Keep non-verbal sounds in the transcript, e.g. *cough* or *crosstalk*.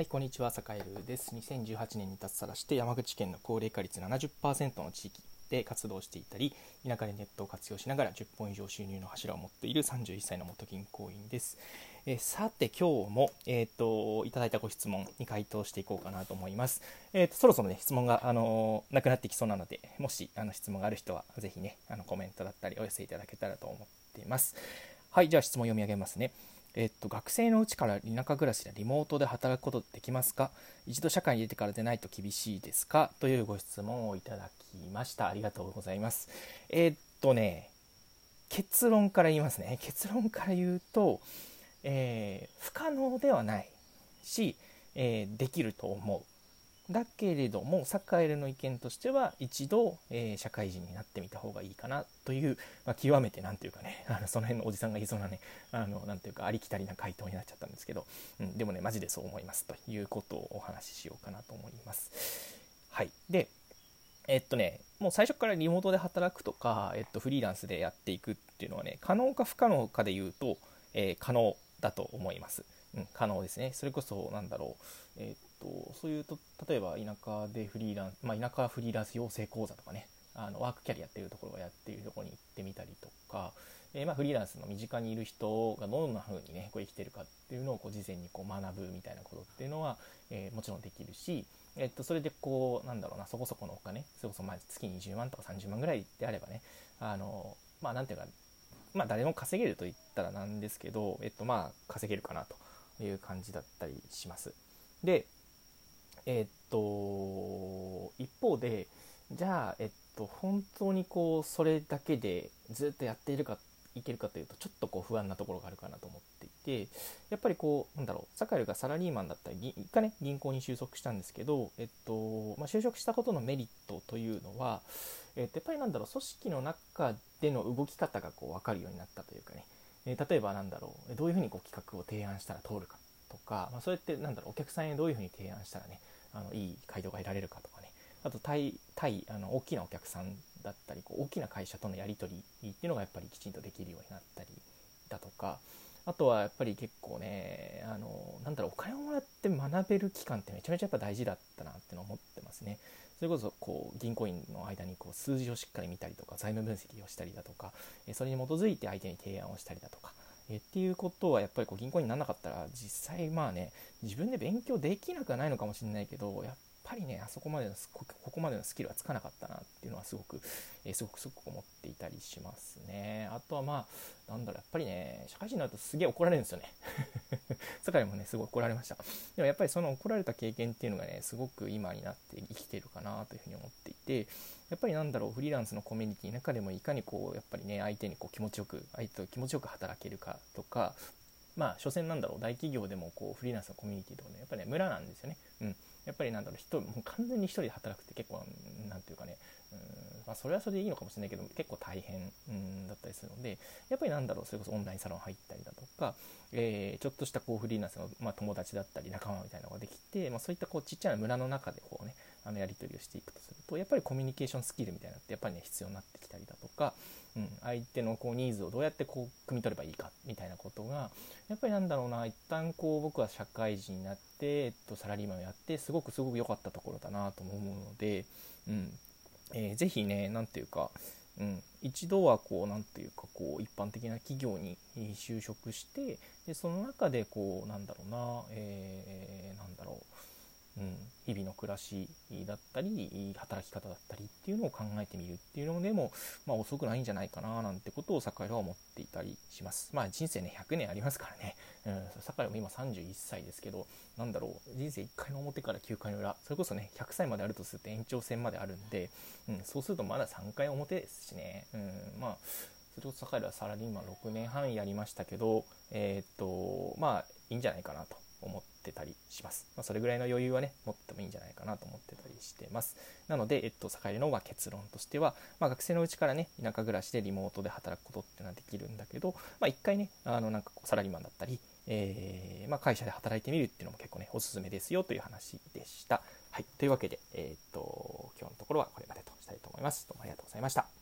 はい、こんにちは、坂井ルです。2018年に脱サラして山口県の高齢化率70%の地域で活動していたり、田舎でネットを活用しながら10本以上収入の柱を持っている31歳の元銀行員です。えさて、今日も、えーと、いただいたご質問に回答していこうかなと思います。えーと、そろそろね、質問が、あの、なくなってきそうなので、もしあの質問がある人は、ぜひね、あのコメントだったりお寄せいただけたらと思っています。はい、じゃあ質問読み上げますね。えっと、学生のうちから田舎暮らしでリモートで働くことできますか？一度社会に出てからでないと厳しいですか？というご質問をいただきました。ありがとうございます。え、っとね、結論から言いますね。結論から言うと、えー、不可能ではないし、えー、できると思う。だけれどもサッカーエルの意見としては一度、えー、社会人になってみた方がいいかなという、まあ、極めて何ていうかね *laughs* あのその辺のおじさんが言いそうなね *laughs* あのなていうかありきたりな回答になっちゃったんですけど、うん、でもねマジでそう思いますということをお話ししようかなと思います。はいでえっとねもう最初からリモートで働くとか、えっと、フリーランスでやっていくっていうのはね可能か不可能かで言うと、えー、可能だと思います。うん、可能ですね。それこそ、なんだろう、えー、とそういうと例えば田舎でフリーランス、まあ、田舎フリーランス養成講座とかね。あのワークキャリアっていうところをやっているところに行ってみたりとか、えー、まあ、フリーランスの身近にいる人がどんな風にねこう生きてるかっていうのをこう事前にこう学ぶみたいなことっていうのは、えー、もちろんできるし、えっと、それでこうなんだろうなそこそこのお金それこそまあ月20万とか30万ぐらいであればね。あのまあなんていうかまあ誰も稼げると言ったらなんですけど、えっと、まあ稼げるかなと。いう感じだったりします。でえー、っと一方でじゃあ、えっと、本当にこうそれだけでずっとやっているかいけるかというとちょっとこう不安なところがあるかなと思っていてやっぱりこうなんだろう坂井がサラリーマンだったり一回ね銀行に就職したんですけど、えっとまあ、就職したことのメリットというのは、えっと、やっぱりなんだろう組織の中での動き方がこう分かるようになったというかね、え例えばなんだろうどういうふうにこう企画を提案したら通るかとか、まあ、それってなんだろうお客さんへどういうふうに提案したらねあのいい回答が得られるかとかね。あと対対あの大きなお客さんだったりこう大きな会社とのやり取りっていうのがやっぱりきちんとできるようになったりだとかあとはやっぱり結構ねあのなんだろうお金をもらって学べる期間ってめちゃめちゃやっぱ大事だったなって思っですね。それこそこう銀行員の間にこう数字をしっかり見たりとか財務分析をしたりだとかそれに基づいて相手に提案をしたりだとかえっていうことはやっぱりこう銀行員にならなかったら実際まあね自分で勉強できなくはないのかもしれないけどやっぱりねあそこまでのここまでのスキルはつかなかったなっていうのはすごく、えー、すごくすごく思っていたりしますね。あとはまあなんだろうやっぱりね社会人になるとすげえ怒られるんですよね。*laughs* 坂井もねすごい怒られました。でもやっぱりその怒られた経験っていうのがねすごく今になって生きてるかなというふうに思っていてやっぱりなんだろうフリーランスのコミュニティの中でもいかにこうやっぱりね相手にこう気持ちよく相手と気持ちよく働けるかとかまあ所詮なんだろう大企業でもこうフリーランスのコミュニティとかねやっぱりね村なんですよね、うん、やっぱりなんだろう人もう完全に1人で働くって結構なんていうかねうんまあ、それはそれでいいのかもしれないけど結構大変うんだったりするのでやっぱりなんだろうそれこそオンラインサロン入ったりだとか、えー、ちょっとしたこうフリーランスの、まあ、友達だったり仲間みたいなのができて、まあ、そういったこうちっちゃな村の中でこうねあのやり取りをしていくとするとやっぱりコミュニケーションスキルみたいなのってやっぱりね必要になってきたりだとか、うん、相手のこうニーズをどうやってこう汲み取ればいいかみたいなことがやっぱりなんだろうな一旦こう僕は社会人になって、えっと、サラリーマンをやってすごくすごく良かったところだなと思うので、うんえー、ぜひね何ていうかうん、一度はこう何ていうかこう一般的な企業に就職してでその中でこうなんだろうな、え、うん、日々の暮らしだったり働き方だったりっていうのを考えてみるっていうのでも、まあ、遅くないんじゃないかななんてことを酒井は思っていたりします。まあ人生ね100年ありますからね、うん、酒井も今31歳ですけどなんだろう人生1回の表から9回の裏それこそね100歳まであるとすると延長戦まであるんで、うん、そうするとまだ3回表ですしね、うん、まあそれこそ酒井はサラリーマン6年半やりましたけどえー、っとまあいいんじゃないかなと。思ってたりします。まあ、それぐらいの余裕はね、持ってもいいんじゃないかなと思ってたりしてます。なので、えっと、坂入の結論としては、まあ、学生のうちからね、田舎暮らしでリモートで働くことっていうのはできるんだけど、まあ、一回ね、あの、なんかこう、サラリーマンだったり、えー、まあ、会社で働いてみるっていうのも結構ね、おすすめですよという話でした。はい。というわけで、えー、っと、今日のところはこれまでとしたいと思います。どうもありがとうございました。